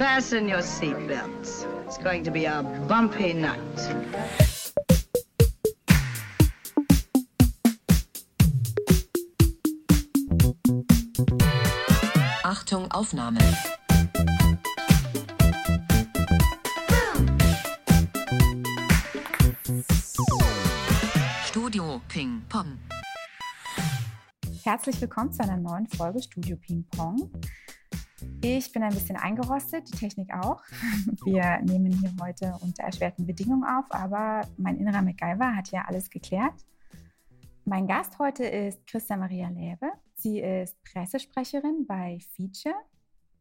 Fasten your seatbelts. It's going to be a bumpy night. Achtung, Aufnahme. Studio Ping Pong. Herzlich willkommen zu einer neuen Folge Studio Ping Pong. Ich bin ein bisschen eingerostet, die Technik auch. Wir nehmen hier heute unter erschwerten Bedingungen auf, aber mein innerer MacGyver hat ja alles geklärt. Mein Gast heute ist Christa Maria Läbe. Sie ist Pressesprecherin bei Feature.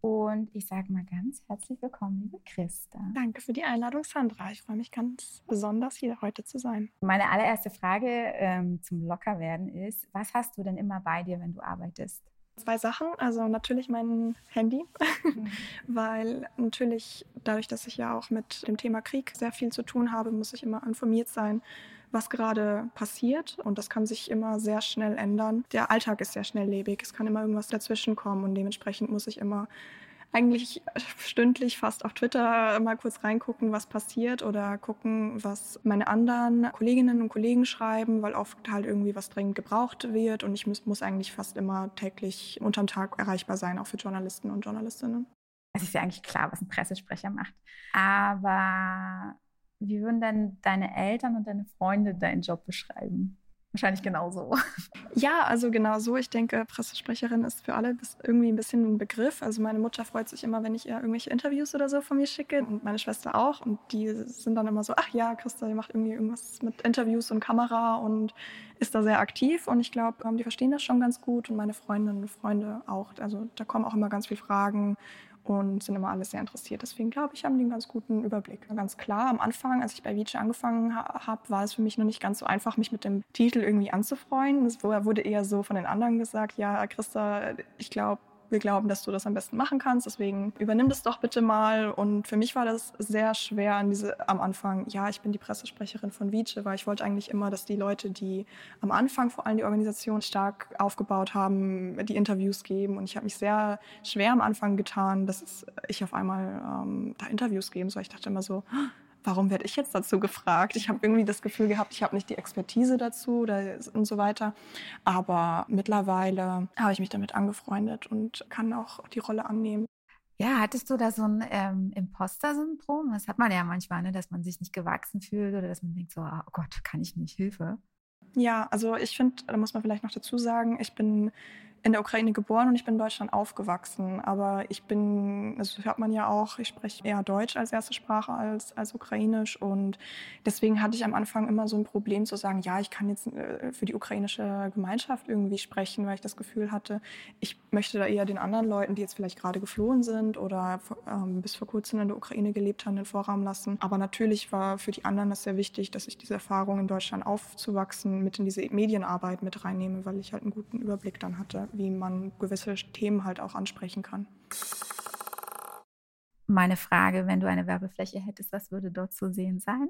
Und ich sage mal ganz herzlich willkommen, liebe Christa. Danke für die Einladung, Sandra. Ich freue mich ganz besonders, hier heute zu sein. Meine allererste Frage ähm, zum Lockerwerden ist, was hast du denn immer bei dir, wenn du arbeitest? Zwei Sachen. Also natürlich mein Handy, mhm. weil natürlich dadurch, dass ich ja auch mit dem Thema Krieg sehr viel zu tun habe, muss ich immer informiert sein, was gerade passiert. Und das kann sich immer sehr schnell ändern. Der Alltag ist sehr schnelllebig. Es kann immer irgendwas dazwischen kommen und dementsprechend muss ich immer eigentlich stündlich fast auf Twitter mal kurz reingucken, was passiert oder gucken, was meine anderen Kolleginnen und Kollegen schreiben, weil oft halt irgendwie was dringend gebraucht wird und ich muss, muss eigentlich fast immer täglich unterm Tag erreichbar sein, auch für Journalisten und Journalistinnen. Es ist ja eigentlich klar, was ein Pressesprecher macht. Aber wie würden denn deine Eltern und deine Freunde deinen Job beschreiben? Wahrscheinlich genauso. Ja, also genau so. Ich denke, Pressesprecherin ist für alle irgendwie ein bisschen ein Begriff. Also meine Mutter freut sich immer, wenn ich ihr irgendwelche Interviews oder so von mir schicke und meine Schwester auch. Und die sind dann immer so, ach ja, Christa, die macht irgendwie irgendwas mit Interviews und Kamera und ist da sehr aktiv. Und ich glaube, die verstehen das schon ganz gut und meine Freundinnen und Freunde auch. Also da kommen auch immer ganz viele Fragen und sind immer alle sehr interessiert. Deswegen glaube ich, haben die einen ganz guten Überblick. Ganz klar, am Anfang, als ich bei Vici angefangen ha habe, war es für mich noch nicht ganz so einfach, mich mit dem Titel irgendwie anzufreuen. Es wurde eher so von den anderen gesagt, ja, Christa, ich glaube, wir glauben, dass du das am besten machen kannst, deswegen übernimm das doch bitte mal. Und für mich war das sehr schwer an diese, am Anfang. Ja, ich bin die Pressesprecherin von Vice, weil ich wollte eigentlich immer, dass die Leute, die am Anfang vor allem die Organisation stark aufgebaut haben, die Interviews geben. Und ich habe mich sehr schwer am Anfang getan, dass ich auf einmal ähm, da Interviews geben soll. Ich dachte immer so, warum werde ich jetzt dazu gefragt? Ich habe irgendwie das Gefühl gehabt, ich habe nicht die Expertise dazu oder, und so weiter. Aber mittlerweile habe ich mich damit angefreundet und kann auch die Rolle annehmen. Ja, hattest du da so ein ähm, Imposter-Syndrom? Das hat man ja manchmal, ne? dass man sich nicht gewachsen fühlt oder dass man denkt so, oh Gott, kann ich nicht, Hilfe. Ja, also ich finde, da muss man vielleicht noch dazu sagen, ich bin in der Ukraine geboren und ich bin in Deutschland aufgewachsen. Aber ich bin, das hört man ja auch, ich spreche eher Deutsch als erste Sprache als, als Ukrainisch. Und deswegen hatte ich am Anfang immer so ein Problem zu sagen, ja, ich kann jetzt äh, für die ukrainische Gemeinschaft irgendwie sprechen, weil ich das Gefühl hatte, ich möchte da eher den anderen Leuten, die jetzt vielleicht gerade geflohen sind oder ähm, bis vor kurzem in der Ukraine gelebt haben, den Vorraum lassen. Aber natürlich war für die anderen das sehr wichtig, dass ich diese Erfahrung in Deutschland aufzuwachsen mit in diese Medienarbeit mit reinnehme, weil ich halt einen guten Überblick dann hatte wie man gewisse Themen halt auch ansprechen kann. Meine Frage, wenn du eine Werbefläche hättest, was würde dort zu sehen sein?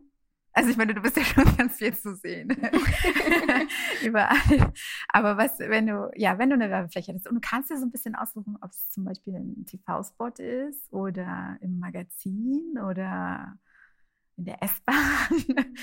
Also ich meine, du bist ja schon ganz viel zu sehen. Überall. Aber was, wenn du, ja, wenn du eine Werbefläche hättest und du kannst dir so ein bisschen aussuchen, ob es zum Beispiel ein TV-Spot ist oder im Magazin oder in der S-Bahn.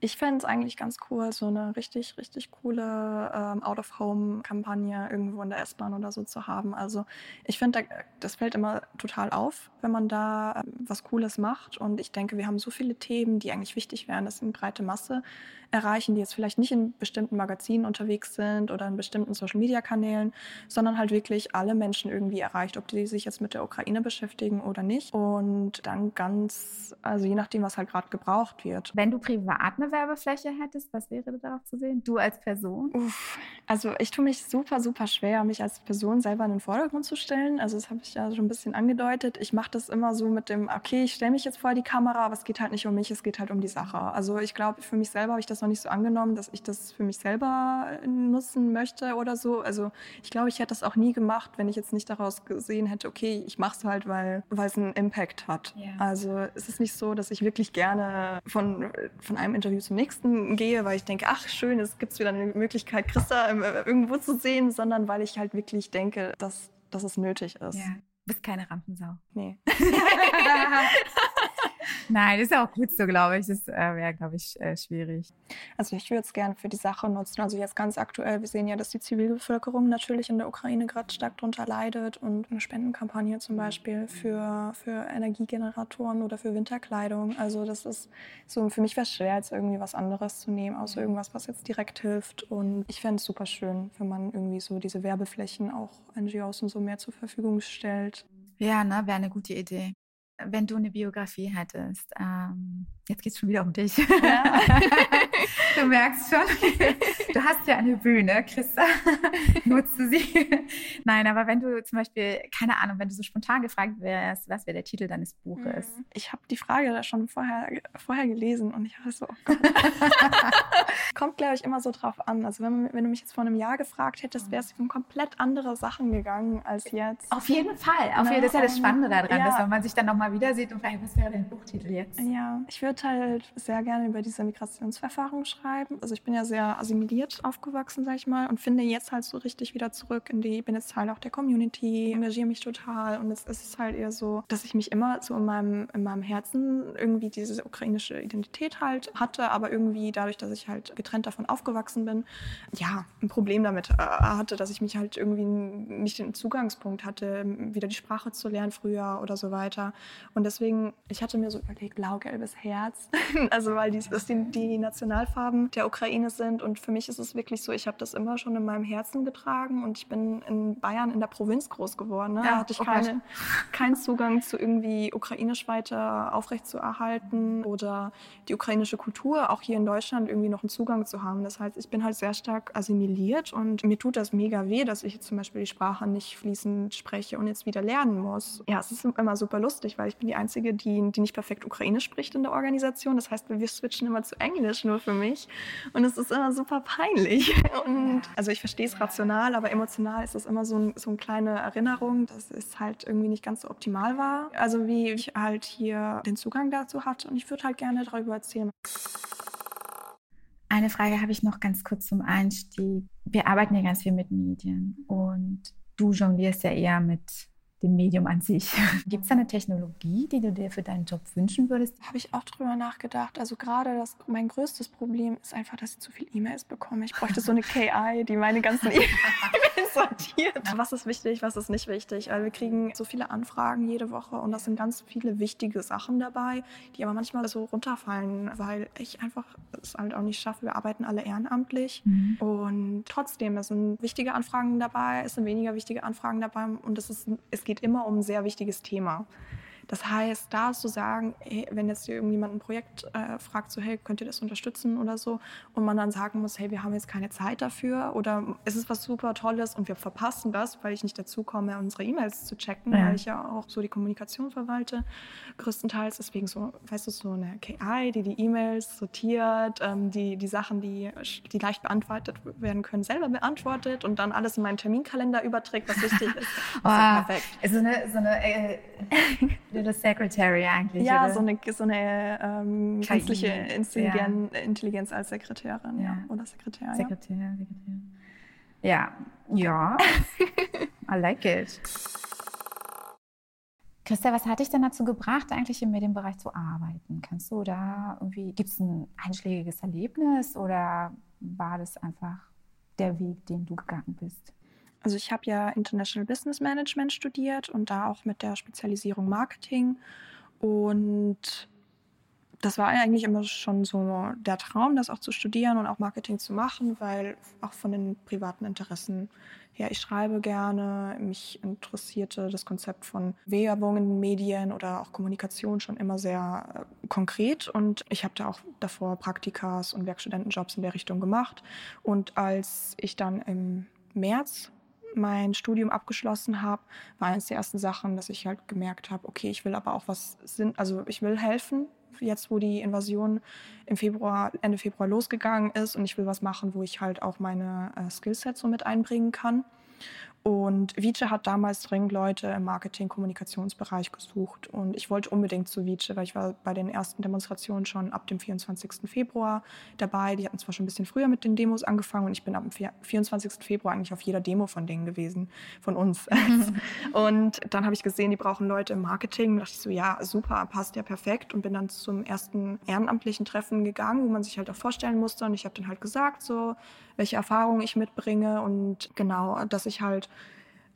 Ich fände es eigentlich ganz cool, so eine richtig, richtig coole ähm, Out-of-Home-Kampagne irgendwo in der S-Bahn oder so zu haben. Also ich finde, da, das fällt immer total auf, wenn man da ähm, was Cooles macht. Und ich denke, wir haben so viele Themen, die eigentlich wichtig wären, dass eine breite Masse erreichen, die jetzt vielleicht nicht in bestimmten Magazinen unterwegs sind oder in bestimmten Social-Media-Kanälen, sondern halt wirklich alle Menschen irgendwie erreicht, ob die sich jetzt mit der Ukraine beschäftigen oder nicht. Und dann ganz, also je nachdem, was halt gerade gebraucht wird. Wenn du privat eine Werbefläche hättest, was wäre darauf zu sehen? Du als Person? Uff, also ich tue mich super, super schwer, mich als Person selber in den Vordergrund zu stellen. Also das habe ich ja schon ein bisschen angedeutet. Ich mache das immer so mit dem, okay, ich stelle mich jetzt vor die Kamera, aber es geht halt nicht um mich, es geht halt um die Sache. Also ich glaube, für mich selber habe ich das noch nicht so angenommen, dass ich das für mich selber äh, nutzen möchte oder so. Also ich glaube, ich hätte das auch nie gemacht, wenn ich jetzt nicht daraus gesehen hätte, okay, ich mache es halt, weil, weil es einen Impact hat. Yeah. Also es ist nicht so, dass ich wirklich gerne von, von einem Interview zum nächsten gehe, weil ich denke, ach schön, es gibt wieder eine Möglichkeit, Christa äh, irgendwo zu sehen, sondern weil ich halt wirklich denke, dass, dass es nötig ist. Yeah. bist keine Rampensau. Nee. Nein, ist ja auch gut so, glaube ich. Das äh, wäre, glaube ich, äh, schwierig. Also ich würde es gerne für die Sache nutzen. Also jetzt ganz aktuell, wir sehen ja, dass die Zivilbevölkerung natürlich in der Ukraine gerade stark darunter leidet und eine Spendenkampagne zum Beispiel für, für Energiegeneratoren oder für Winterkleidung. Also das ist so, für mich wäre es schwer, jetzt irgendwie was anderes zu nehmen, außer irgendwas, was jetzt direkt hilft. Und ich fände es super schön, wenn man irgendwie so diese Werbeflächen auch NGOs und so mehr zur Verfügung stellt. Ja, ne, wäre eine gute Idee wenn du eine Biografie hättest, ähm, jetzt geht es schon wieder um dich. Ja. du merkst schon, du hast ja eine Bühne, Christa, nutze sie. Nein, aber wenn du zum Beispiel, keine Ahnung, wenn du so spontan gefragt wärst, was wäre der Titel deines Buches? Mhm. Ich habe die Frage da schon vorher, vorher gelesen und ich war so, oh Gott. Kommt, glaube ich, immer so drauf an. Also wenn, wenn, du mich jetzt vor einem Jahr gefragt hättest, wäre es um komplett andere Sachen gegangen als jetzt. Auf jeden Fall. Auf jeden, das ist ja das Spannende daran, ja. dass man sich dann nochmal wieder sieht und fragt, was wäre dein Buchtitel jetzt? Ja, ich würde halt sehr gerne über diese Migrationsverfahren schreiben. Also ich bin ja sehr assimiliert aufgewachsen, sag ich mal, und finde jetzt halt so richtig wieder zurück in die, bin jetzt Teil auch der Community, engagiere mich total und es ist halt eher so, dass ich mich immer so in meinem, in meinem Herzen irgendwie diese ukrainische Identität halt hatte, aber irgendwie dadurch, dass ich halt getrennt davon aufgewachsen bin, ja, ein Problem damit äh, hatte, dass ich mich halt irgendwie nicht den Zugangspunkt hatte, wieder die Sprache zu lernen früher oder so weiter. Und deswegen, ich hatte mir so überlegt, blau-gelbes Herz, also weil das die, die Nationalfarben der Ukraine sind. Und für mich ist es wirklich so, ich habe das immer schon in meinem Herzen getragen und ich bin in Bayern in der Provinz groß geworden. Ne? Da hatte ich oh keine, keinen Zugang zu irgendwie ukrainisch weiter aufrechtzuerhalten oder die ukrainische Kultur auch hier in Deutschland irgendwie noch einen Zugang zu haben. Das heißt, ich bin halt sehr stark assimiliert und mir tut das mega weh, dass ich zum Beispiel die Sprache nicht fließend spreche und jetzt wieder lernen muss. Ja, es ist immer super lustig, weil ich bin die Einzige, die, die nicht perfekt Ukrainisch spricht in der Organisation. Das heißt, wir switchen immer zu Englisch nur für mich. Und es ist immer super peinlich. Und also ich verstehe es rational, aber emotional ist das immer so, ein, so eine kleine Erinnerung, dass es halt irgendwie nicht ganz so optimal war. Also wie ich halt hier den Zugang dazu hatte. Und ich würde halt gerne darüber erzählen. Eine Frage habe ich noch ganz kurz zum Einstieg. Wir arbeiten ja ganz viel mit Medien und du jonglierst ja eher mit dem Medium an sich. Gibt es da eine Technologie, die du dir für deinen Job wünschen würdest? Habe ich auch drüber nachgedacht. Also gerade das, mein größtes Problem ist einfach, dass ich zu viele E-Mails bekomme. Ich bräuchte so eine KI, die meine ganzen E-Mails sortiert. Was ist wichtig, was ist nicht wichtig? Also wir kriegen so viele Anfragen jede Woche und das sind ganz viele wichtige Sachen dabei, die aber manchmal so runterfallen, weil ich einfach es halt auch nicht schaffe. Wir arbeiten alle ehrenamtlich mhm. und trotzdem es sind wichtige Anfragen dabei, es sind weniger wichtige Anfragen dabei und es ist es geht immer um ein sehr wichtiges Thema. Das heißt, da zu sagen, hey, wenn jetzt irgendjemand ein Projekt äh, fragt, so hey, könnt ihr das unterstützen oder so, und man dann sagen muss, hey, wir haben jetzt keine Zeit dafür oder es ist was super Tolles und wir verpassen das, weil ich nicht dazu komme, unsere E-Mails zu checken, ja. weil ich ja auch so die Kommunikation verwalte, größtenteils. Deswegen so, weißt du, so eine KI, die die E-Mails sortiert, ähm, die die Sachen, die, die leicht beantwortet werden können, selber beantwortet und dann alles in meinen Terminkalender überträgt, was wichtig ist. Das oh, ist perfekt. Ist so eine, so eine äh, Little Secretary eigentlich. Ja, oder? so eine, so eine ähm, künstliche Intelligenz, ja. Intelligenz, als Sekretärin ja. ja. oder Sekretär. Sekretär, ja. Sekretär. Ja, ja. I like it. Christa, was hat dich denn dazu gebracht, eigentlich im Medienbereich zu arbeiten? Kannst du da irgendwie, gibt es ein einschlägiges Erlebnis oder war das einfach der Weg, den du gegangen bist? Also ich habe ja International Business Management studiert und da auch mit der Spezialisierung Marketing. Und das war eigentlich immer schon so der Traum, das auch zu studieren und auch Marketing zu machen, weil auch von den privaten Interessen her, ich schreibe gerne, mich interessierte das Konzept von Werbungen, Medien oder auch Kommunikation schon immer sehr äh, konkret. Und ich habe da auch davor Praktikas und Werkstudentenjobs in der Richtung gemacht. Und als ich dann im März mein Studium abgeschlossen habe, war eines der ersten Sachen, dass ich halt gemerkt habe, okay, ich will aber auch was Sinn, also ich will helfen, jetzt wo die Invasion im Februar, Ende Februar losgegangen ist und ich will was machen, wo ich halt auch meine äh, Skillsets so mit einbringen kann. Und Vice hat damals dringend Leute im Marketing-Kommunikationsbereich gesucht. Und ich wollte unbedingt zu Vice, weil ich war bei den ersten Demonstrationen schon ab dem 24. Februar dabei. Die hatten zwar schon ein bisschen früher mit den Demos angefangen und ich bin ab dem 24. Februar eigentlich auf jeder Demo von denen gewesen, von uns. und dann habe ich gesehen, die brauchen Leute im Marketing. Da dachte ich so, ja, super, passt ja perfekt. Und bin dann zum ersten ehrenamtlichen Treffen gegangen, wo man sich halt auch vorstellen musste. Und ich habe dann halt gesagt, so, welche Erfahrungen ich mitbringe und genau, dass ich halt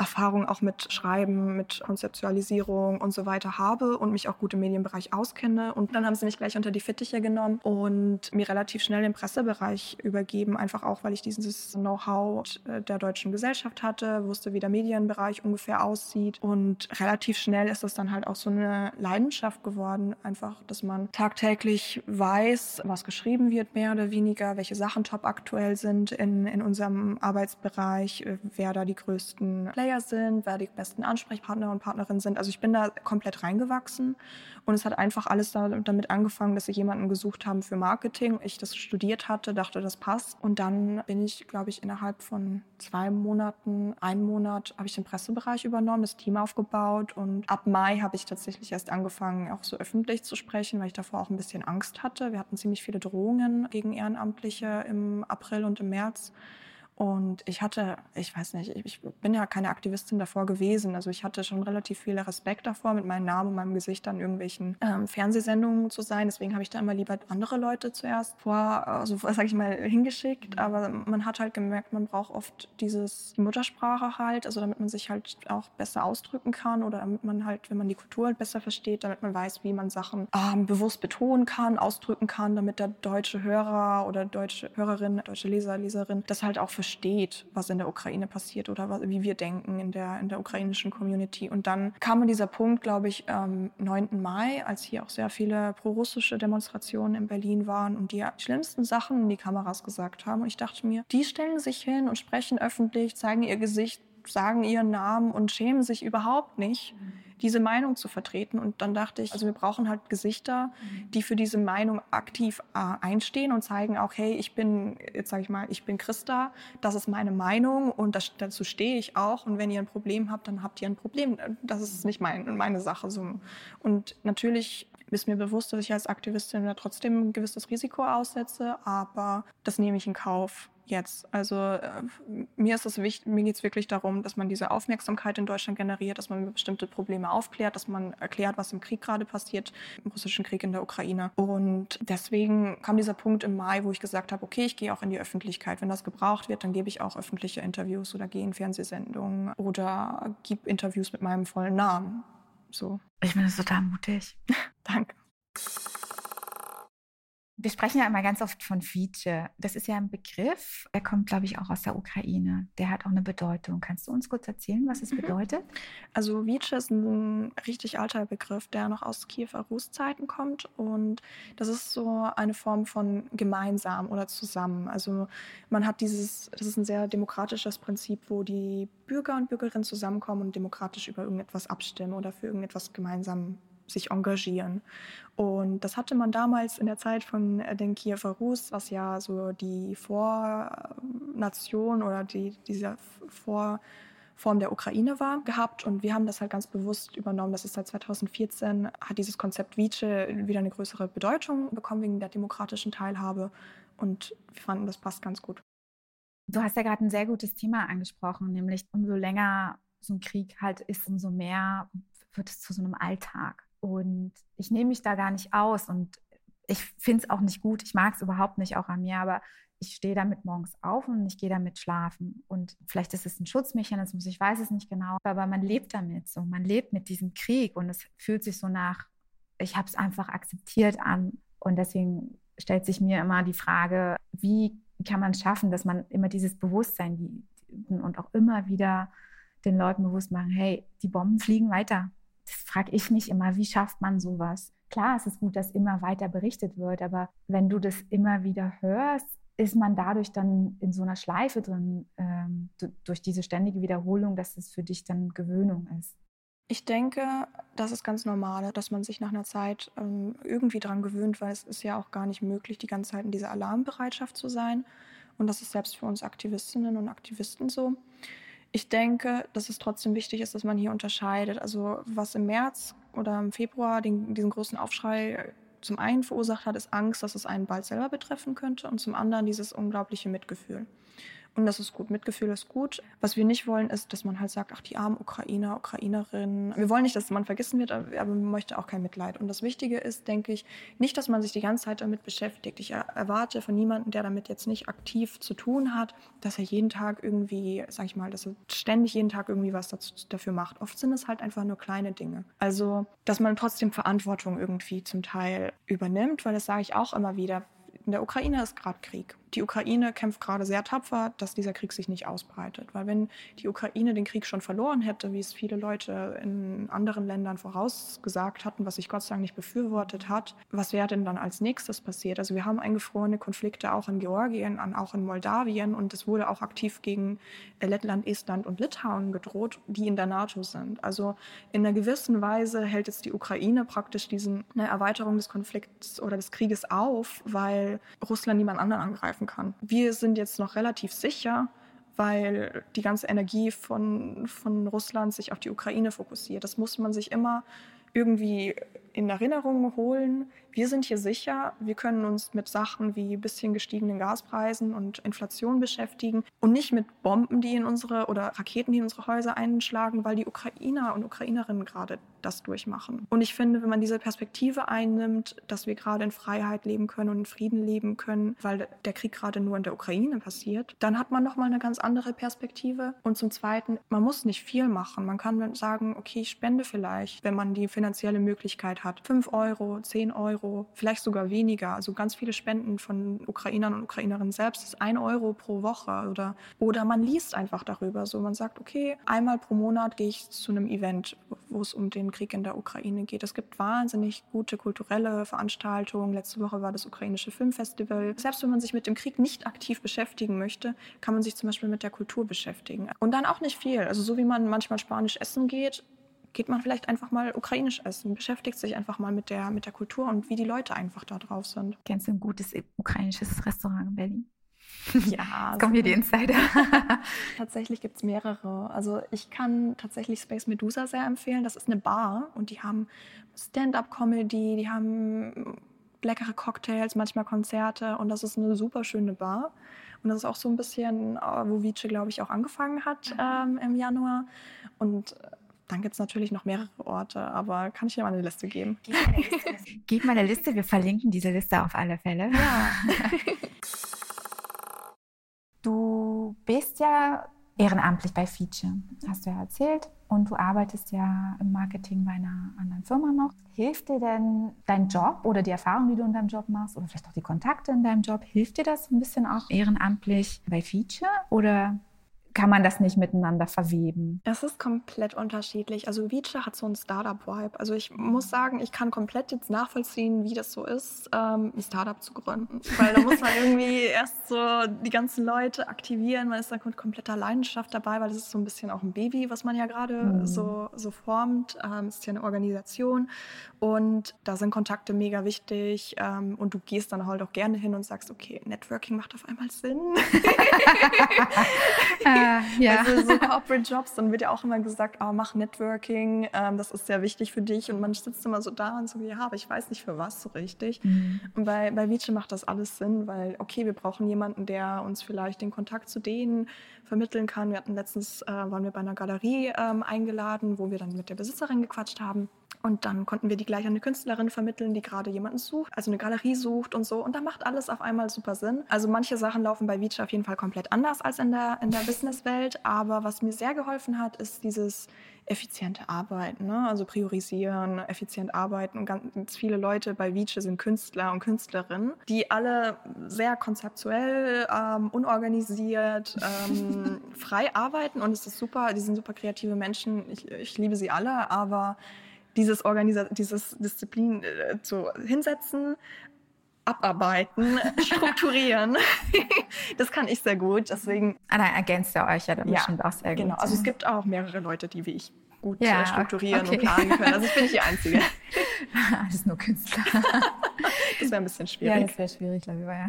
Erfahrung auch mit Schreiben, mit Konzeptualisierung und so weiter habe und mich auch gut im Medienbereich auskenne. Und dann haben sie mich gleich unter die Fittiche genommen und mir relativ schnell den Pressebereich übergeben, einfach auch, weil ich dieses Know-how der deutschen Gesellschaft hatte, wusste, wie der Medienbereich ungefähr aussieht. Und relativ schnell ist das dann halt auch so eine Leidenschaft geworden, einfach, dass man tagtäglich weiß, was geschrieben wird, mehr oder weniger, welche Sachen top aktuell sind in, in unserem Arbeitsbereich, wer da die größten Player Player sind, wer die besten Ansprechpartner und Partnerinnen sind. Also ich bin da komplett reingewachsen und es hat einfach alles damit angefangen, dass sie jemanden gesucht haben für Marketing. Ich das studiert hatte, dachte, das passt. Und dann bin ich, glaube ich, innerhalb von zwei Monaten, einen Monat, habe ich den Pressebereich übernommen, das Team aufgebaut und ab Mai habe ich tatsächlich erst angefangen, auch so öffentlich zu sprechen, weil ich davor auch ein bisschen Angst hatte. Wir hatten ziemlich viele Drohungen gegen Ehrenamtliche im April und im März. Und ich hatte, ich weiß nicht, ich bin ja keine Aktivistin davor gewesen. Also ich hatte schon relativ viel Respekt davor, mit meinem Namen und meinem Gesicht an irgendwelchen ähm, Fernsehsendungen zu sein. Deswegen habe ich da immer lieber andere Leute zuerst vor, also sag ich mal, hingeschickt. Aber man hat halt gemerkt, man braucht oft dieses die Muttersprache halt, also damit man sich halt auch besser ausdrücken kann oder damit man halt, wenn man die Kultur halt besser versteht, damit man weiß, wie man Sachen ähm, bewusst betonen kann, ausdrücken kann, damit der deutsche Hörer oder deutsche Hörerin, deutsche Leser, Leserin das halt auch versteht versteht, was in der Ukraine passiert oder was, wie wir denken in der, in der ukrainischen Community. Und dann kam dieser Punkt, glaube ich, am 9. Mai, als hier auch sehr viele prorussische Demonstrationen in Berlin waren und die schlimmsten Sachen in die Kameras gesagt haben. Und ich dachte mir, die stellen sich hin und sprechen öffentlich, zeigen ihr Gesicht, sagen ihren Namen und schämen sich überhaupt nicht. Mhm diese Meinung zu vertreten. Und dann dachte ich, also wir brauchen halt Gesichter, die für diese Meinung aktiv äh, einstehen und zeigen auch, hey, ich bin, jetzt sage ich mal, ich bin Christa, das ist meine Meinung und das, dazu stehe ich auch. Und wenn ihr ein Problem habt, dann habt ihr ein Problem. Das ist nicht mein, meine Sache. So. Und natürlich ist mir bewusst, dass ich als Aktivistin da trotzdem ein gewisses Risiko aussetze, aber das nehme ich in Kauf jetzt. Also äh, mir ist es wichtig, mir geht es wirklich darum, dass man diese Aufmerksamkeit in Deutschland generiert, dass man bestimmte Probleme aufklärt, dass man erklärt, was im Krieg gerade passiert, im russischen Krieg in der Ukraine. Und deswegen kam dieser Punkt im Mai, wo ich gesagt habe, okay, ich gehe auch in die Öffentlichkeit. Wenn das gebraucht wird, dann gebe ich auch öffentliche Interviews oder gehe in Fernsehsendungen oder gebe Interviews mit meinem vollen Namen. So. Ich finde das total mutig. Danke. Wir sprechen ja immer ganz oft von Vice. Das ist ja ein Begriff, der kommt, glaube ich, auch aus der Ukraine. Der hat auch eine Bedeutung. Kannst du uns kurz erzählen, was es mhm. bedeutet? Also Vice ist ein richtig alter Begriff, der noch aus Kiewer Rus-Zeiten kommt. Und das ist so eine Form von gemeinsam oder zusammen. Also man hat dieses, das ist ein sehr demokratisches Prinzip, wo die Bürger und Bürgerinnen zusammenkommen und demokratisch über irgendetwas abstimmen oder für irgendetwas gemeinsam sich engagieren. Und das hatte man damals in der Zeit von den Kiewer Rus, was ja so die Vornation oder die, diese Vorform der Ukraine war, gehabt. Und wir haben das halt ganz bewusst übernommen. Das ist seit 2014, hat dieses Konzept Vice wieder eine größere Bedeutung bekommen wegen der demokratischen Teilhabe. Und wir fanden, das passt ganz gut. Du hast ja gerade ein sehr gutes Thema angesprochen, nämlich umso länger so ein Krieg halt ist, umso mehr wird es zu so einem Alltag. Und ich nehme mich da gar nicht aus und ich finde es auch nicht gut. Ich mag es überhaupt nicht auch an mir, aber ich stehe damit morgens auf und ich gehe damit schlafen. Und vielleicht ist es ein Schutzmechanismus, ich weiß es nicht genau, aber man lebt damit so. Man lebt mit diesem Krieg und es fühlt sich so nach, ich habe es einfach akzeptiert an. Und deswegen stellt sich mir immer die Frage, wie kann man es schaffen, dass man immer dieses Bewusstsein und auch immer wieder den Leuten bewusst machen, hey, die Bomben fliegen weiter das frage ich mich immer, wie schafft man sowas? Klar, es ist gut, dass immer weiter berichtet wird, aber wenn du das immer wieder hörst, ist man dadurch dann in so einer Schleife drin, ähm, durch diese ständige Wiederholung, dass es für dich dann Gewöhnung ist. Ich denke, das ist ganz normal, dass man sich nach einer Zeit ähm, irgendwie daran gewöhnt, weil es ist ja auch gar nicht möglich, die ganze Zeit in dieser Alarmbereitschaft zu sein. Und das ist selbst für uns Aktivistinnen und Aktivisten so. Ich denke, dass es trotzdem wichtig ist, dass man hier unterscheidet. Also was im März oder im Februar den, diesen großen Aufschrei zum einen verursacht hat, ist Angst, dass es einen bald selber betreffen könnte und zum anderen dieses unglaubliche Mitgefühl. Und das ist gut. Mitgefühl ist gut. Was wir nicht wollen, ist, dass man halt sagt, ach, die armen Ukrainer, Ukrainerinnen. Wir wollen nicht, dass man vergessen wird, aber man möchte auch kein Mitleid. Und das Wichtige ist, denke ich, nicht, dass man sich die ganze Zeit damit beschäftigt. Ich erwarte von niemandem, der damit jetzt nicht aktiv zu tun hat, dass er jeden Tag irgendwie, sag ich mal, dass er ständig jeden Tag irgendwie was dazu, dafür macht. Oft sind es halt einfach nur kleine Dinge. Also, dass man trotzdem Verantwortung irgendwie zum Teil übernimmt, weil das sage ich auch immer wieder. In der Ukraine ist gerade Krieg die Ukraine kämpft gerade sehr tapfer, dass dieser Krieg sich nicht ausbreitet. Weil wenn die Ukraine den Krieg schon verloren hätte, wie es viele Leute in anderen Ländern vorausgesagt hatten, was sich Gott sei Dank nicht befürwortet hat, was wäre denn dann als nächstes passiert? Also wir haben eingefrorene Konflikte auch in Georgien, auch in Moldawien und es wurde auch aktiv gegen Lettland, Estland und Litauen gedroht, die in der NATO sind. Also in einer gewissen Weise hält jetzt die Ukraine praktisch diesen eine Erweiterung des Konflikts oder des Krieges auf, weil Russland niemand anderen angreifen greifen kann. Wir sind jetzt noch relativ sicher, weil die ganze Energie von, von Russland sich auf die Ukraine fokussiert. Das muss man sich immer irgendwie in Erinnerung holen, wir sind hier sicher, wir können uns mit Sachen wie ein bisschen gestiegenen Gaspreisen und Inflation beschäftigen und nicht mit Bomben, die in unsere oder Raketen, die in unsere Häuser einschlagen, weil die Ukrainer und Ukrainerinnen gerade das durchmachen. Und ich finde, wenn man diese Perspektive einnimmt, dass wir gerade in Freiheit leben können und in Frieden leben können, weil der Krieg gerade nur in der Ukraine passiert, dann hat man nochmal eine ganz andere Perspektive. Und zum Zweiten, man muss nicht viel machen. Man kann sagen, okay, ich spende vielleicht, wenn man die finanzielle Möglichkeit hat. 5 Euro, 10 Euro, vielleicht sogar weniger. Also ganz viele Spenden von Ukrainern und Ukrainerinnen selbst ist 1 Euro pro Woche. Oder, oder man liest einfach darüber. So man sagt, okay, einmal pro Monat gehe ich zu einem Event, wo es um den Krieg in der Ukraine geht. Es gibt wahnsinnig gute kulturelle Veranstaltungen. Letzte Woche war das ukrainische Filmfestival. Selbst wenn man sich mit dem Krieg nicht aktiv beschäftigen möchte, kann man sich zum Beispiel mit der Kultur beschäftigen. Und dann auch nicht viel. Also so wie man manchmal Spanisch essen geht, geht man vielleicht einfach mal ukrainisch essen, beschäftigt sich einfach mal mit der, mit der Kultur und wie die Leute einfach da drauf sind. Kennst du ein gutes ukrainisches Restaurant in Berlin? Ja. Jetzt kommen hier die Insider. tatsächlich gibt es mehrere. Also ich kann tatsächlich Space Medusa sehr empfehlen. Das ist eine Bar und die haben Stand-up-Comedy, die haben leckere Cocktails, manchmal Konzerte und das ist eine super schöne Bar. Und das ist auch so ein bisschen, äh, wo Vice, glaube ich, auch angefangen hat ähm, im Januar. Und dann gibt es natürlich noch mehrere Orte, aber kann ich dir mal eine Liste geben? Gib mal eine Liste, wir verlinken diese Liste auf alle Fälle. Ja. du bist ja ehrenamtlich bei Feature, hast du ja erzählt. Und du arbeitest ja im Marketing bei einer anderen Firma noch. Hilft dir denn dein Job oder die Erfahrung, die du in deinem Job machst, oder vielleicht auch die Kontakte in deinem Job, hilft dir das ein bisschen auch ehrenamtlich bei Feature? Oder kann man das nicht miteinander verweben? Es ist komplett unterschiedlich. Also Vice hat so einen Startup-Vibe. Also ich muss sagen, ich kann komplett jetzt nachvollziehen, wie das so ist, ähm, ein Startup zu gründen. Weil da muss man irgendwie erst so die ganzen Leute aktivieren. Man ist da mit kompletter Leidenschaft dabei, weil das ist so ein bisschen auch ein Baby, was man ja gerade mhm. so, so formt. Ähm, es ist ja eine Organisation und da sind Kontakte mega wichtig. Ähm, und du gehst dann halt auch gerne hin und sagst, okay, Networking macht auf einmal Sinn. ja. Also so Corporate Jobs, dann wird ja auch immer gesagt, oh, mach Networking, ähm, das ist sehr wichtig für dich. Und man sitzt immer so da und so, ja, aber ich weiß nicht für was so richtig. Mhm. Und bei, bei Vice macht das alles Sinn, weil, okay, wir brauchen jemanden, der uns vielleicht den Kontakt zu denen vermitteln kann. Wir hatten letztens, äh, waren wir bei einer Galerie ähm, eingeladen, wo wir dann mit der Besitzerin gequatscht haben. Und dann konnten wir die gleich an eine Künstlerin vermitteln, die gerade jemanden sucht, also eine Galerie sucht und so. Und da macht alles auf einmal super Sinn. Also manche Sachen laufen bei Vici auf jeden Fall komplett anders als in der, in der Businesswelt. Aber was mir sehr geholfen hat, ist dieses effiziente Arbeiten, ne? also priorisieren, effizient arbeiten. Und ganz viele Leute bei Vici sind Künstler und Künstlerinnen, die alle sehr konzeptuell, ähm, unorganisiert, ähm, frei arbeiten. Und es ist super, die sind super kreative Menschen. Ich, ich liebe sie alle, aber dieses, Organisa dieses Disziplin äh, zu hinsetzen, abarbeiten, strukturieren. das kann ich sehr gut. Deswegen. Ah, dann ergänzt ihr euch ja dann ja, bestimmt auch sehr genau. gut. Also es gibt auch mehrere Leute, die wie ich gut ja, äh, strukturieren okay. und planen können. Also ich bin nicht die Einzige. Alles nur Künstler. das wäre ein bisschen schwierig. Ja, das wäre schwierig, glaube ich. Ja.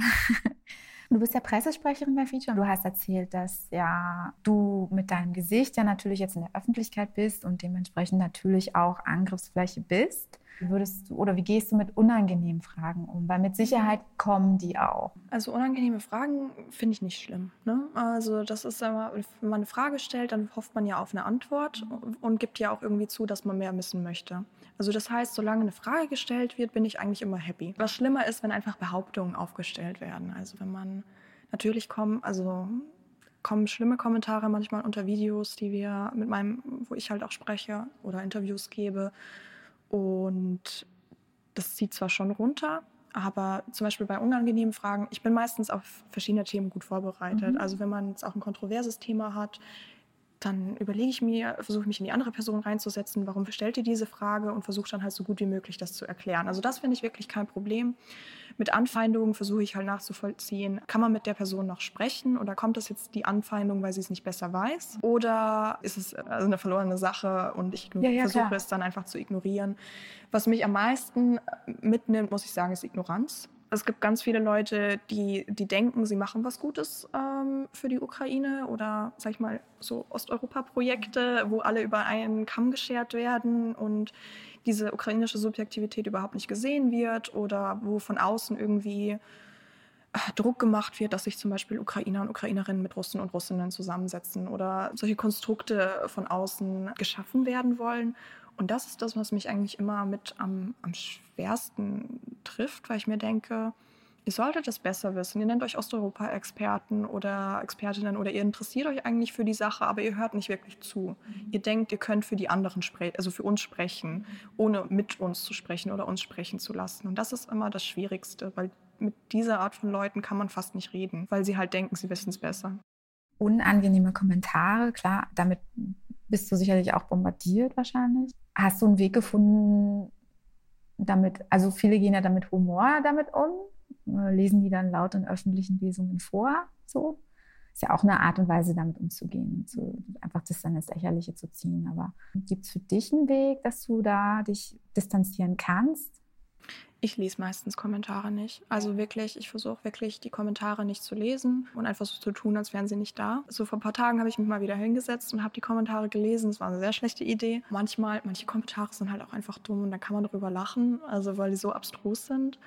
Du bist ja Pressesprecherin bei Feature und du hast erzählt, dass ja du mit deinem Gesicht ja natürlich jetzt in der Öffentlichkeit bist und dementsprechend natürlich auch Angriffsfläche bist. Wie würdest du oder wie gehst du mit unangenehmen Fragen um? Weil mit Sicherheit kommen die auch. Also unangenehme Fragen finde ich nicht schlimm. Ne? Also das ist immer, wenn man eine Frage stellt, dann hofft man ja auf eine Antwort und gibt ja auch irgendwie zu, dass man mehr wissen möchte. Also das heißt, solange eine Frage gestellt wird, bin ich eigentlich immer happy. Was schlimmer ist, wenn einfach Behauptungen aufgestellt werden. Also wenn man natürlich kommen, also kommen schlimme Kommentare manchmal unter Videos, die wir mit meinem, wo ich halt auch spreche oder Interviews gebe. Und das zieht zwar schon runter, aber zum Beispiel bei unangenehmen Fragen, ich bin meistens auf verschiedene Themen gut vorbereitet. Mhm. Also wenn man jetzt auch ein kontroverses Thema hat, dann überlege ich mir, versuche mich in die andere Person reinzusetzen, warum stellt ihr diese Frage und versuche dann halt so gut wie möglich das zu erklären. Also das finde ich wirklich kein Problem. Mit Anfeindungen versuche ich halt nachzuvollziehen, kann man mit der Person noch sprechen oder kommt das jetzt die Anfeindung, weil sie es nicht besser weiß? Oder ist es also eine verlorene Sache und ich ja, ja, versuche klar. es dann einfach zu ignorieren? Was mich am meisten mitnimmt, muss ich sagen, ist Ignoranz. Es gibt ganz viele Leute, die, die denken, sie machen was Gutes ähm, für die Ukraine oder, sag ich mal, so Osteuropa-Projekte, wo alle über einen Kamm geschert werden und diese ukrainische Subjektivität überhaupt nicht gesehen wird oder wo von außen irgendwie äh, Druck gemacht wird, dass sich zum Beispiel Ukrainer und Ukrainerinnen mit Russen und Russinnen zusammensetzen oder solche Konstrukte von außen geschaffen werden wollen. Und das ist das, was mich eigentlich immer mit am, am schwersten trifft, weil ich mir denke, ihr solltet es besser wissen. Ihr nennt euch Osteuropa-Experten oder Expertinnen oder ihr interessiert euch eigentlich für die Sache, aber ihr hört nicht wirklich zu. Mhm. Ihr denkt, ihr könnt für die anderen sprechen, also für uns sprechen, ohne mit uns zu sprechen oder uns sprechen zu lassen. Und das ist immer das Schwierigste, weil mit dieser Art von Leuten kann man fast nicht reden, weil sie halt denken, sie wissen es besser. Unangenehme Kommentare, klar, damit bist du sicherlich auch bombardiert wahrscheinlich. Hast du einen Weg gefunden, damit, also viele gehen ja damit Humor damit um, äh, lesen die dann laut in öffentlichen Lesungen vor, so. Ist ja auch eine Art und Weise, damit umzugehen, so, einfach das dann ins Lächerliche zu ziehen. Aber gibt es für dich einen Weg, dass du da dich distanzieren kannst? Ich lese meistens Kommentare nicht. Also wirklich, ich versuche wirklich, die Kommentare nicht zu lesen und einfach so zu tun, als wären sie nicht da. So vor ein paar Tagen habe ich mich mal wieder hingesetzt und habe die Kommentare gelesen. Das war eine sehr schlechte Idee. Manchmal, manche Kommentare sind halt auch einfach dumm und dann kann man darüber lachen, also weil die so abstrus sind.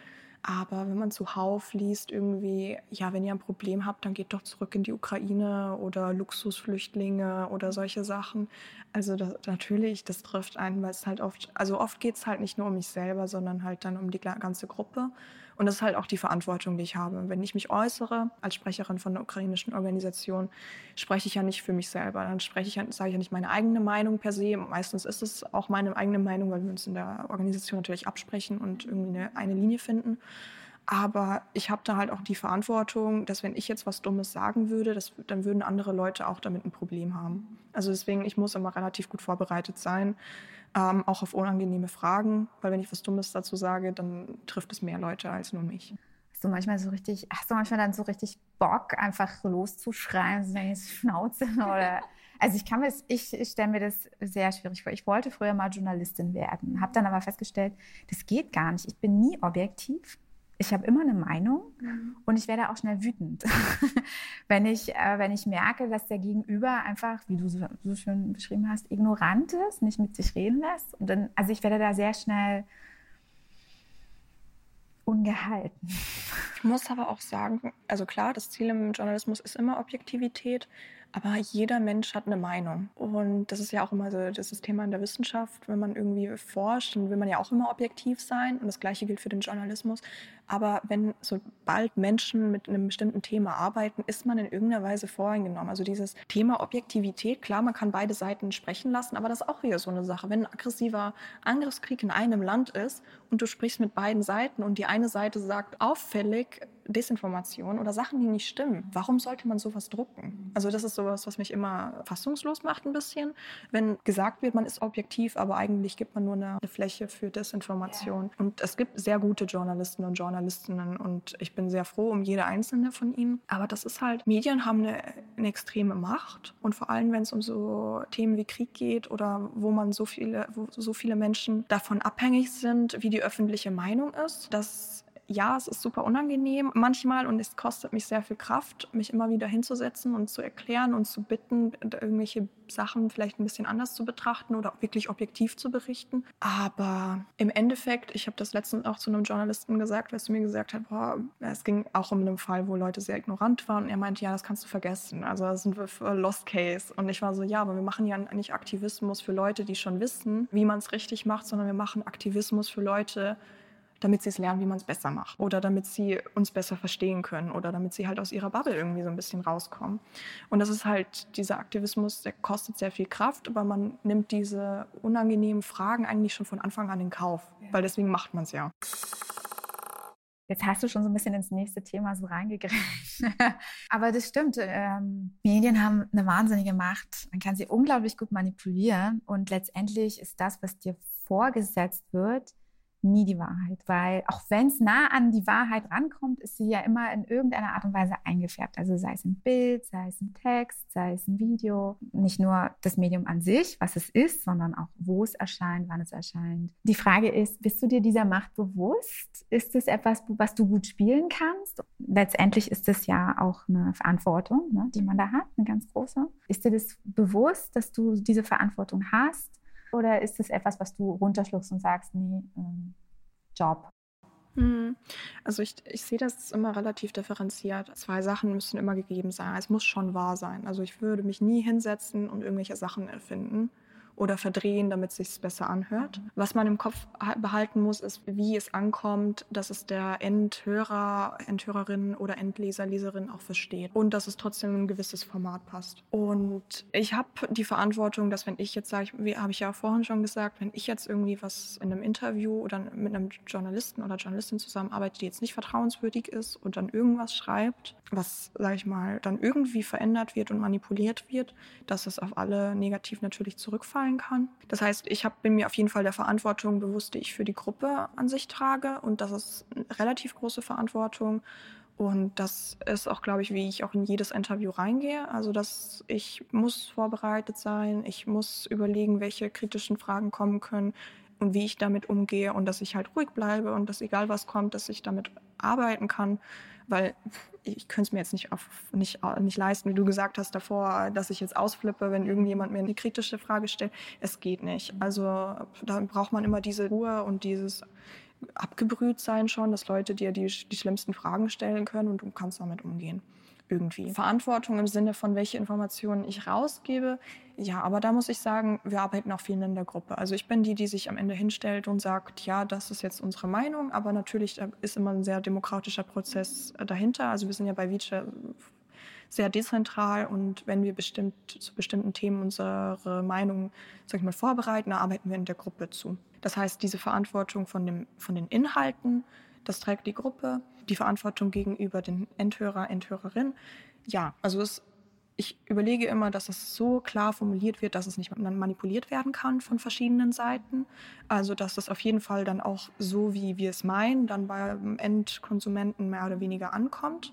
Aber wenn man zuhauf liest, irgendwie, ja, wenn ihr ein Problem habt, dann geht doch zurück in die Ukraine oder Luxusflüchtlinge oder solche Sachen. Also das, natürlich, das trifft einen, weil es halt oft, also oft geht es halt nicht nur um mich selber, sondern halt dann um die ganze Gruppe. Und das ist halt auch die Verantwortung, die ich habe. Wenn ich mich äußere als Sprecherin von einer ukrainischen Organisation, spreche ich ja nicht für mich selber. Dann spreche ich, sage ich ja nicht meine eigene Meinung per se. Meistens ist es auch meine eigene Meinung, weil wir uns in der Organisation natürlich absprechen und irgendwie eine, eine Linie finden. Aber ich habe da halt auch die Verantwortung, dass wenn ich jetzt was Dummes sagen würde, das, dann würden andere Leute auch damit ein Problem haben. Also deswegen, ich muss immer relativ gut vorbereitet sein, ähm, auch auf unangenehme Fragen, weil wenn ich was Dummes dazu sage, dann trifft es mehr Leute als nur mich. Hast du manchmal so richtig, hast du manchmal dann so richtig Bock, einfach loszuschreien, so eine Schnauze oder also ich kann mir das, ich, ich stelle mir das sehr schwierig vor. Ich wollte früher mal Journalistin werden, habe dann aber festgestellt, das geht gar nicht. Ich bin nie objektiv ich habe immer eine Meinung mhm. und ich werde auch schnell wütend, wenn, ich, äh, wenn ich merke, dass der Gegenüber einfach, wie du so, so, schön beschrieben hast, ignorant ist, nicht mit sich reden lässt. Und dann, also ich werde da sehr schnell ungehalten. Ich muss aber auch sagen, also klar, das Ziel im Journalismus ist immer Objektivität, aber jeder Mensch hat eine Meinung. Und das ist ja auch immer so das, das Thema in der Wissenschaft. Wenn man irgendwie forscht, dann will man ja auch immer objektiv sein. Und das Gleiche gilt für den Journalismus. Aber wenn sobald Menschen mit einem bestimmten Thema arbeiten, ist man in irgendeiner Weise voreingenommen. Also dieses Thema Objektivität, klar, man kann beide Seiten sprechen lassen, aber das ist auch wieder so eine Sache. Wenn ein aggressiver Angriffskrieg in einem Land ist und du sprichst mit beiden Seiten und die eine Seite sagt auffällig, Desinformation oder Sachen, die nicht stimmen. Warum sollte man sowas drucken? Also das ist sowas, was mich immer fassungslos macht ein bisschen, wenn gesagt wird, man ist objektiv, aber eigentlich gibt man nur eine, Fläche für Desinformation. Und es gibt sehr gute Journalisten und Journalistinnen und ich bin sehr froh um jede einzelne von ihnen. Aber das ist halt, Medien haben eine, eine extreme Macht und vor allem, wenn es um so Themen wie Krieg geht oder wo man so viele, wo so viele Menschen davon abhängig sind, wie die öffentliche Meinung ist, dass ja, es ist super unangenehm manchmal und es kostet mich sehr viel Kraft, mich immer wieder hinzusetzen und zu erklären und zu bitten, irgendwelche Sachen vielleicht ein bisschen anders zu betrachten oder wirklich objektiv zu berichten. Aber im Endeffekt, ich habe das letztens auch zu einem Journalisten gesagt, weil er mir gesagt hat, boah, es ging auch um einen Fall, wo Leute sehr ignorant waren und er meinte, ja, das kannst du vergessen. Also das sind wir für Lost Case. Und ich war so, ja, aber wir machen ja nicht Aktivismus für Leute, die schon wissen, wie man es richtig macht, sondern wir machen Aktivismus für Leute, damit sie es lernen, wie man es besser macht oder damit sie uns besser verstehen können oder damit sie halt aus ihrer Bubble irgendwie so ein bisschen rauskommen. Und das ist halt dieser Aktivismus, der kostet sehr viel Kraft, aber man nimmt diese unangenehmen Fragen eigentlich schon von Anfang an in Kauf, weil deswegen macht man es ja. Jetzt hast du schon so ein bisschen ins nächste Thema so reingegriffen. Aber das stimmt. Ähm, Medien haben eine wahnsinnige Macht. Man kann sie unglaublich gut manipulieren. Und letztendlich ist das, was dir vorgesetzt wird, nie die Wahrheit, weil auch wenn es nah an die Wahrheit rankommt, ist sie ja immer in irgendeiner Art und Weise eingefärbt. Also sei es ein Bild, sei es ein Text, sei es ein Video. Nicht nur das Medium an sich, was es ist, sondern auch wo es erscheint, wann es erscheint. Die Frage ist, bist du dir dieser Macht bewusst? Ist es etwas, was du gut spielen kannst? Letztendlich ist es ja auch eine Verantwortung, ne, die man da hat, eine ganz große. Ist dir das bewusst, dass du diese Verantwortung hast? Oder ist es etwas, was du runterschluckst und sagst, nee, ähm, Job? Hm. Also ich, ich sehe das immer relativ differenziert. Zwei Sachen müssen immer gegeben sein. Es muss schon wahr sein. Also ich würde mich nie hinsetzen und irgendwelche Sachen erfinden oder verdrehen, damit es sich besser anhört. Was man im Kopf behalten muss, ist, wie es ankommt, dass es der Endhörer, Endhörerin oder Endleser, Leserin auch versteht und dass es trotzdem ein gewisses Format passt. Und ich habe die Verantwortung, dass wenn ich jetzt sage, wie habe ich ja vorhin schon gesagt, wenn ich jetzt irgendwie was in einem Interview oder mit einem Journalisten oder Journalistin zusammenarbeite, die jetzt nicht vertrauenswürdig ist und dann irgendwas schreibt, was, sage ich mal, dann irgendwie verändert wird und manipuliert wird, dass es auf alle negativ natürlich zurückfallen beurteilen kann. Das heißt, ich hab, bin mir auf jeden Fall der Verantwortung bewusst, die ich für die Gruppe an sich trage. Und das ist eine relativ große Verantwortung. Und das ist auch, glaube ich, wie ich auch in jedes Interview reingehe. Also, dass ich muss vorbereitet sein, ich muss überlegen, welche kritischen Fragen kommen können und wie ich damit umgehe und dass ich halt ruhig bleibe und dass egal was kommt, dass ich damit arbeiten kann weil ich könnte es mir jetzt nicht, auf, nicht, nicht leisten, wie du gesagt hast davor, dass ich jetzt ausflippe, wenn irgendjemand mir eine kritische Frage stellt. Es geht nicht. Also da braucht man immer diese Ruhe und dieses abgebrüht sein schon, dass Leute dir die, die schlimmsten Fragen stellen können und du kannst damit umgehen irgendwie. Verantwortung im Sinne von, welche Informationen ich rausgebe. Ja, aber da muss ich sagen, wir arbeiten auch viel in der Gruppe. Also ich bin die, die sich am Ende hinstellt und sagt, ja, das ist jetzt unsere Meinung, aber natürlich ist immer ein sehr demokratischer Prozess äh, dahinter. Also wir sind ja bei Vice sehr dezentral und wenn wir bestimmt zu bestimmten Themen unsere Meinung, sag ich mal, vorbereiten, dann arbeiten wir in der Gruppe zu. Das heißt, diese Verantwortung von, dem, von den Inhalten, das trägt die Gruppe. Die Verantwortung gegenüber den Endhörer, Endhörerin. Ja, also es, ich überlege immer, dass es so klar formuliert wird, dass es nicht manipuliert werden kann von verschiedenen Seiten. Also dass es auf jeden Fall dann auch so, wie wir es meinen, dann beim Endkonsumenten mehr oder weniger ankommt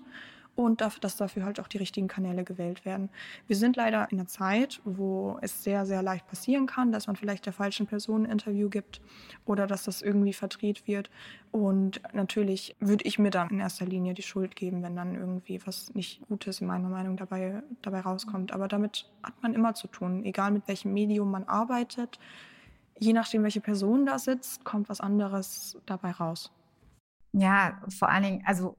und dass dafür halt auch die richtigen Kanäle gewählt werden. Wir sind leider in einer Zeit, wo es sehr, sehr leicht passieren kann, dass man vielleicht der falschen Person ein Interview gibt oder dass das irgendwie verdreht wird. Und natürlich würde ich mir dann in erster Linie die Schuld geben, wenn dann irgendwie was nicht Gutes in meiner Meinung dabei, dabei rauskommt. Aber damit hat man immer zu tun, egal mit welchem Medium man arbeitet. Je nachdem, welche Person da sitzt, kommt was anderes dabei raus. Ja, vor allen Dingen, also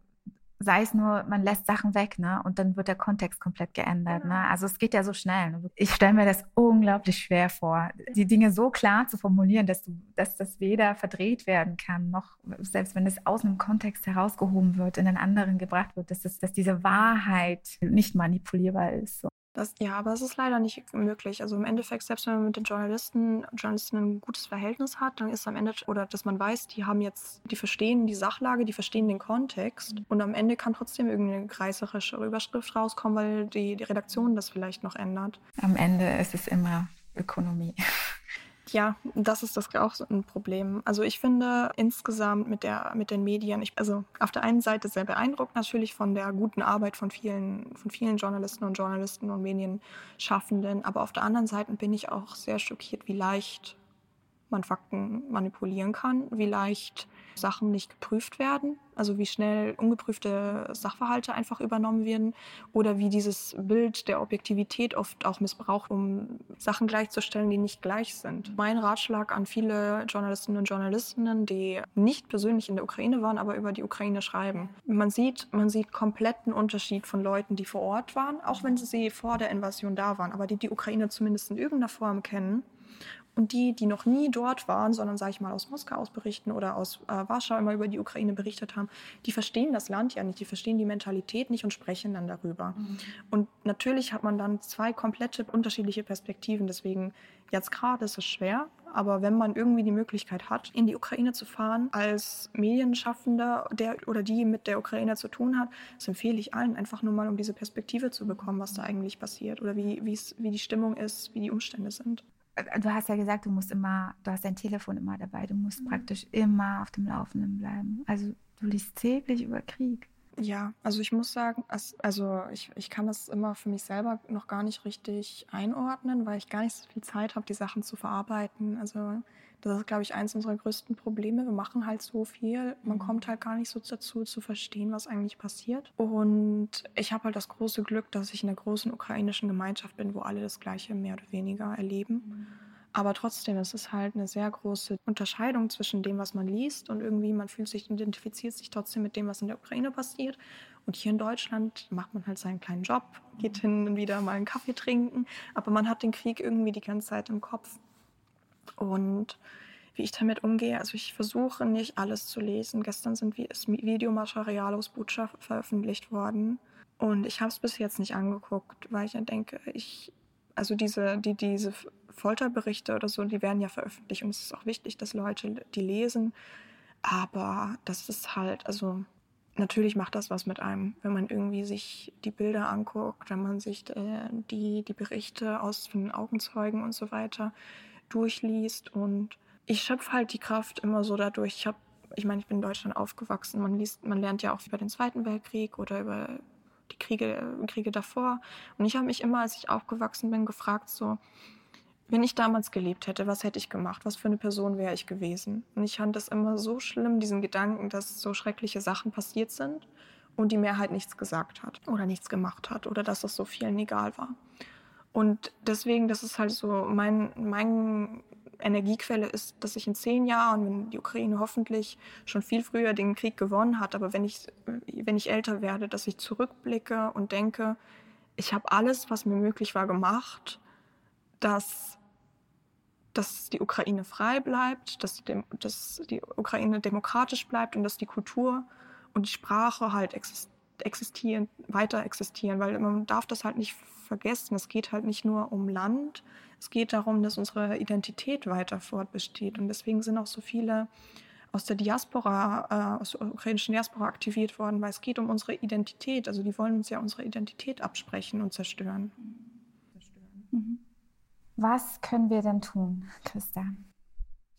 sei es nur, man lässt Sachen weg, ne? Und dann wird der Kontext komplett geändert. Ne? Genau. Also es geht ja so schnell. Ne? Ich stelle mir das unglaublich schwer vor, die Dinge so klar zu formulieren, dass du, dass das weder verdreht werden kann, noch selbst wenn es aus einem Kontext herausgehoben wird, in einen anderen gebracht wird, dass, das, dass diese Wahrheit nicht manipulierbar ist. So. Das, ja, aber es ist leider nicht möglich. Also im Endeffekt, selbst wenn man mit den Journalisten, Journalisten ein gutes Verhältnis hat, dann ist am Ende, oder dass man weiß, die haben jetzt, die verstehen die Sachlage, die verstehen den Kontext und am Ende kann trotzdem irgendeine reißerische Überschrift rauskommen, weil die, die Redaktion das vielleicht noch ändert. Am Ende ist es immer Ökonomie. Ja, das ist das auch so ein Problem. Also ich finde insgesamt mit der mit den Medien, ich, also auf der einen Seite sehr beeindruckt natürlich von der guten Arbeit von vielen von vielen Journalisten und Journalisten und Medienschaffenden, aber auf der anderen Seite bin ich auch sehr schockiert, wie leicht man Fakten manipulieren kann, wie leicht Sachen nicht geprüft werden, also wie schnell ungeprüfte Sachverhalte einfach übernommen werden oder wie dieses Bild der Objektivität oft auch missbraucht, um Sachen gleichzustellen, die nicht gleich sind. Mein Ratschlag an viele Journalistinnen und Journalistinnen, die nicht persönlich in der Ukraine waren, aber über die Ukraine schreiben. Man sieht, man sieht kompletten Unterschied von Leuten, die vor Ort waren, auch wenn sie vor der Invasion da waren, aber die die Ukraine zumindest in irgendeiner Form kennen und die, die noch nie dort waren, sondern, sage ich mal, aus Moskau aus berichten oder aus äh, Warschau immer über die Ukraine berichtet haben, die verstehen das Land ja nicht, die verstehen die Mentalität nicht und sprechen dann darüber. Mhm. Und natürlich hat man dann zwei komplette unterschiedliche Perspektiven. Deswegen, jetzt gerade ist es schwer, aber wenn man irgendwie die Möglichkeit hat, in die Ukraine zu fahren, als Medienschaffender, der oder die mit der Ukraine zu tun hat, das empfehle ich allen, einfach nur mal, um diese Perspektive zu bekommen, was da eigentlich passiert oder wie, wie die Stimmung ist, wie die Umstände sind. Äh, du hast ja gesagt, du musst immer, du hast dein Telefon immer dabei, du musst mhm. praktisch immer auf dem Laufenden bleiben. Also du liest täglich über Krieg. Ja, also ich muss sagen, also ich, ich kann das immer für mich selber noch gar nicht richtig einordnen, weil ich gar nicht so viel Zeit habe, die Sachen zu verarbeiten. Also das ist, glaube ich, eins unserer größten Probleme. Wir machen halt so viel, man mhm. kommt halt gar nicht so dazu, zu verstehen, was eigentlich passiert. Und ich habe halt das große Glück, dass ich in einer großen ukrainischen Gemeinschaft bin, wo alle das Gleiche mehr oder weniger erleben. Mhm. Aber trotzdem, es ist halt eine sehr große Unterscheidung zwischen dem, was man liest und irgendwie man fühlt sich, identifiziert sich trotzdem mit dem, was in der Ukraine passiert. Und hier in Deutschland macht man halt seinen kleinen Job, geht hin und wieder mal einen Kaffee trinken, aber man hat den Krieg irgendwie die ganze Zeit im Kopf. Und wie ich damit umgehe, also ich versuche nicht alles zu lesen. Gestern sind ist Videomaterial aus Butscha veröffentlicht worden und ich habe es bis jetzt nicht angeguckt, weil ich ja denke, ich, also diese, die, diese Folterberichte oder so, die werden ja veröffentlicht und es ist auch wichtig, dass Leute die lesen. Aber das ist halt, also natürlich macht das was mit einem, wenn man irgendwie sich die Bilder anguckt, wenn man sich äh, die, die Berichte aus von Augenzeugen und so weiter durchliest. Und ich schöpfe halt die Kraft immer so dadurch. Ich habe, ich meine, ich bin in Deutschland aufgewachsen. Man liest, man lernt ja auch über den Zweiten Weltkrieg oder über die Kriege, Kriege davor. Und ich habe mich immer, als ich aufgewachsen bin, gefragt, so, wenn ich damals gelebt hätte, was hätte ich gemacht? Was für eine Person wäre ich gewesen? Und ich fand das immer so schlimm, diesen Gedanken, dass so schreckliche Sachen passiert sind und die Mehrheit nichts gesagt hat oder nichts gemacht hat oder dass das so vielen egal war. Und deswegen, das ist halt so mein, mein Energiequelle ist, dass ich in zehn Jahren, wenn die Ukraine hoffentlich schon viel früher den Krieg gewonnen hat, aber wenn ich, wenn ich älter werde, dass ich zurückblicke und denke, ich habe alles, was mir möglich war, gemacht, dass, dass die Ukraine frei bleibt, dass die, dass die Ukraine demokratisch bleibt und dass die Kultur und die Sprache halt existieren, weiter existieren, weil man darf das halt nicht vergessen. Es geht halt nicht nur um Land, es geht darum, dass unsere Identität weiter fortbesteht. Und deswegen sind auch so viele aus der Diaspora, äh, aus der ukrainischen Diaspora aktiviert worden, weil es geht um unsere Identität. Also die wollen uns ja unsere Identität absprechen und zerstören. Mhm. Was können wir denn tun, Christa?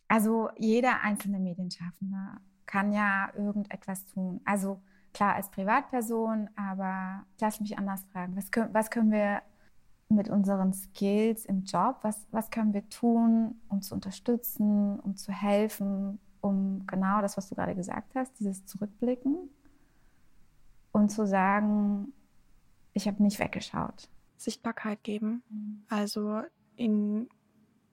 Also jeder einzelne Medienschaffende kann ja irgendetwas tun. Also klar als Privatperson, aber lass mich anders fragen. Was können, was können wir mit unseren Skills im Job, was, was können wir tun, um zu unterstützen, um zu helfen, um genau das, was du gerade gesagt hast, dieses Zurückblicken und zu sagen, ich habe nicht weggeschaut. Sichtbarkeit geben. Mhm. Also in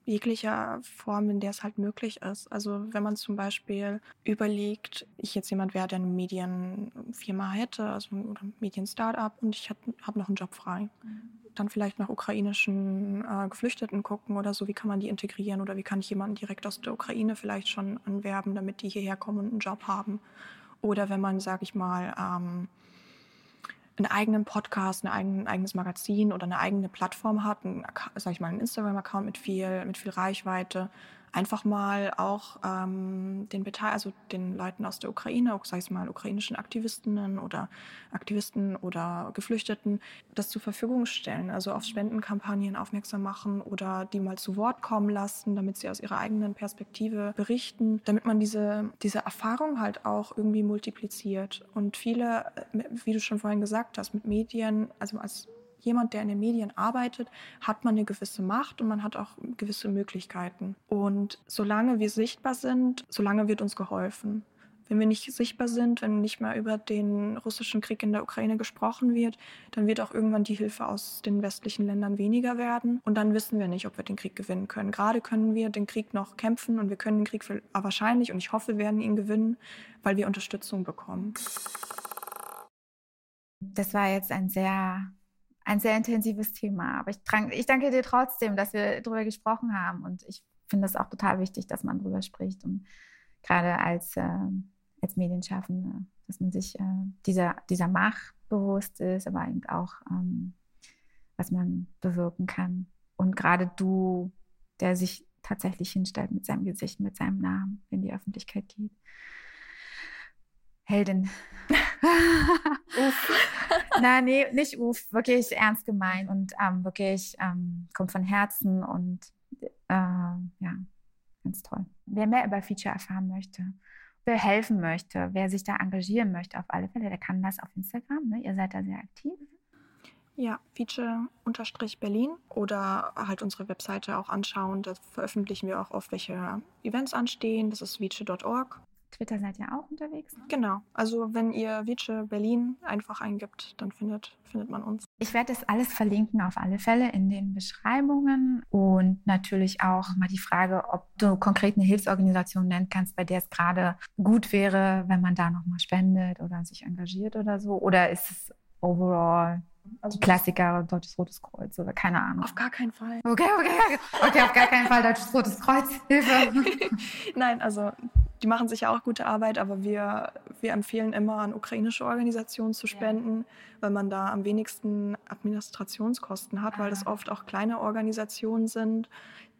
jeglicher Form, in der es halt möglich ist. Also wenn man zum Beispiel überlegt, ich jetzt jemand wäre, der eine Medienfirma hätte, also ein Medien-Startup und ich habe hab noch einen Job frei. Mhm. Dann vielleicht nach ukrainischen äh, Geflüchteten gucken oder so, wie kann man die integrieren oder wie kann ich jemanden direkt aus der Ukraine vielleicht schon anwerben, damit die hierher kommen und einen Job haben. Oder wenn man, sage ich mal, ähm, einen eigenen Podcast, ein eigen, eigenes Magazin oder eine eigene Plattform hat, ein, sag ich mal, einen Instagram-Account mit viel, mit viel Reichweite, einfach mal auch ähm, den Beteil, also den Leuten aus der Ukraine, auch sag ich mal ukrainischen Aktivistinnen oder Aktivisten oder Geflüchteten, das zur Verfügung stellen, also auf Spendenkampagnen aufmerksam machen oder die mal zu Wort kommen lassen, damit sie aus ihrer eigenen Perspektive berichten, damit man diese, diese Erfahrung halt auch irgendwie multipliziert. Und viele, wie du schon vorhin gesagt hast, mit Medien, also als jemand, der in den Medien arbeitet, hat man eine gewisse Macht und man hat auch gewisse Möglichkeiten. Und solange wir sichtbar sind, solange wird uns geholfen. Wenn wir nicht sichtbar sind, wenn nicht mehr über den russischen Krieg in der Ukraine gesprochen wird, dann wird auch irgendwann die Hilfe aus den westlichen Ländern weniger werden. Und dann wissen wir nicht, ob wir den Krieg gewinnen können. Gerade können wir den Krieg noch kämpfen und wir können den Krieg wahrscheinlich und ich hoffe, wir werden ihn gewinnen, weil wir Unterstützung bekommen. Das war jetzt ein sehr ein sehr intensives Thema. Aber ich, ich danke dir trotzdem, dass wir darüber gesprochen haben. Und ich finde es auch total wichtig, dass man darüber spricht. Und gerade als äh, als Medienschaffende, dass man sich äh, dieser, dieser Macht bewusst ist, aber eben auch, ähm, was man bewirken kann. Und gerade du, der sich tatsächlich hinstellt mit seinem Gesicht, mit seinem Namen in die Öffentlichkeit geht. Heldin. uff. Nein, nee, nicht uff. Wirklich ernst gemeint und ähm, wirklich ähm, kommt von Herzen und äh, ja, ganz toll. Wer mehr über Feature erfahren möchte, wer helfen möchte, wer sich da engagieren möchte, auf alle Fälle, der kann das auf Instagram. Ne? Ihr seid da sehr aktiv. Ja, Feature-Berlin oder halt unsere Webseite auch anschauen. Da veröffentlichen wir auch oft, welche Events anstehen. Das ist vice.org. Twitter seid ihr auch unterwegs? Ne? Genau. Also wenn ihr Vice Berlin einfach eingibt, dann findet, findet man uns. Ich werde das alles verlinken auf alle Fälle in den Beschreibungen und natürlich auch mal die Frage, ob du konkret eine Hilfsorganisation nennen kannst, bei der es gerade gut wäre, wenn man da nochmal spendet oder sich engagiert oder so. Oder ist es overall also Klassiker, Deutsches Rotes Kreuz oder keine Ahnung. Auf gar keinen Fall. Okay, okay, okay, auf gar keinen Fall Deutsches Rotes Kreuz. Hilfe. Nein, also die machen sicher auch gute Arbeit, aber wir, wir empfehlen immer an ukrainische Organisationen zu spenden, ja. weil man da am wenigsten Administrationskosten hat, ah. weil das ah. oft auch kleine Organisationen sind,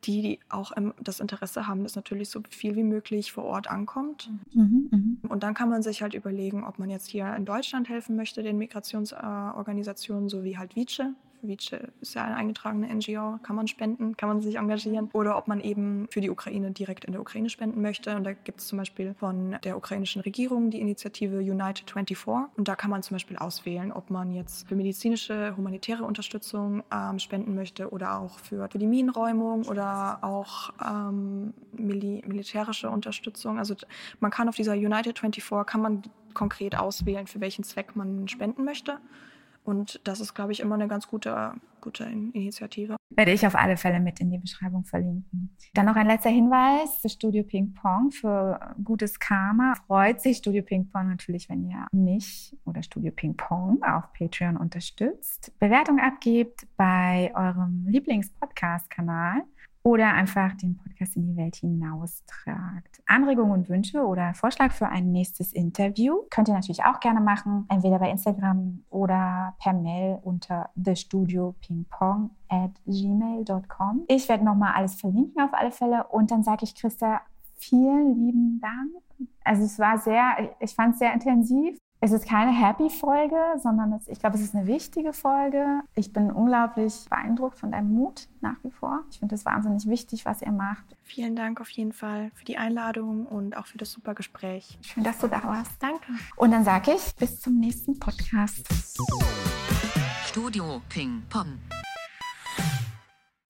die auch das Interesse haben, dass natürlich so viel wie möglich vor Ort ankommt. Mhm, mh. Und dann kann man sich halt überlegen, ob man jetzt hier in Deutschland helfen möchte, den Migrationsorganisationen, so wie halt Vice. Vice ist ja eine eingetragene NGO, kann man spenden, kann man sich engagieren. Oder ob man eben für die Ukraine direkt in der Ukraine spenden möchte. Und da gibt es zum Beispiel von der ukrainischen Regierung die Initiative United 24. Und da kann man zum Beispiel auswählen, ob man jetzt für medizinische, humanitäre Unterstützung ähm, spenden möchte oder auch für, für die Minenräumung oder auch ähm, mili militärische Unterstützung. Also man kann auf dieser United 24 kann man konkret auswählen, für welchen Zweck man spenden möchte. Und das ist, glaube ich, immer eine ganz gute, gute Initiative. Werde ich auf alle Fälle mit in die Beschreibung verlinken. Dann noch ein letzter Hinweis für Studio Ping Pong für gutes Karma. Freut sich Studio Ping Pong natürlich, wenn ihr mich oder Studio Ping Pong auf Patreon unterstützt. Bewertung abgebt bei eurem Lieblings-Podcast-Kanal oder einfach den Podcast in die Welt hinaustragt. Anregungen und Wünsche oder Vorschlag für ein nächstes Interview könnt ihr natürlich auch gerne machen, entweder bei Instagram oder per Mail unter thestudiopingpong at gmail.com. Ich werde nochmal alles verlinken auf alle Fälle und dann sage ich Christa, vielen lieben Dank. Also es war sehr, ich fand es sehr intensiv es ist keine Happy-Folge, sondern es, ich glaube, es ist eine wichtige Folge. Ich bin unglaublich beeindruckt von deinem Mut nach wie vor. Ich finde es wahnsinnig wichtig, was ihr macht. Vielen Dank auf jeden Fall für die Einladung und auch für das super Gespräch. Schön, dass du da warst. Danke. Und dann sage ich bis zum nächsten Podcast. Studio Ping Pong.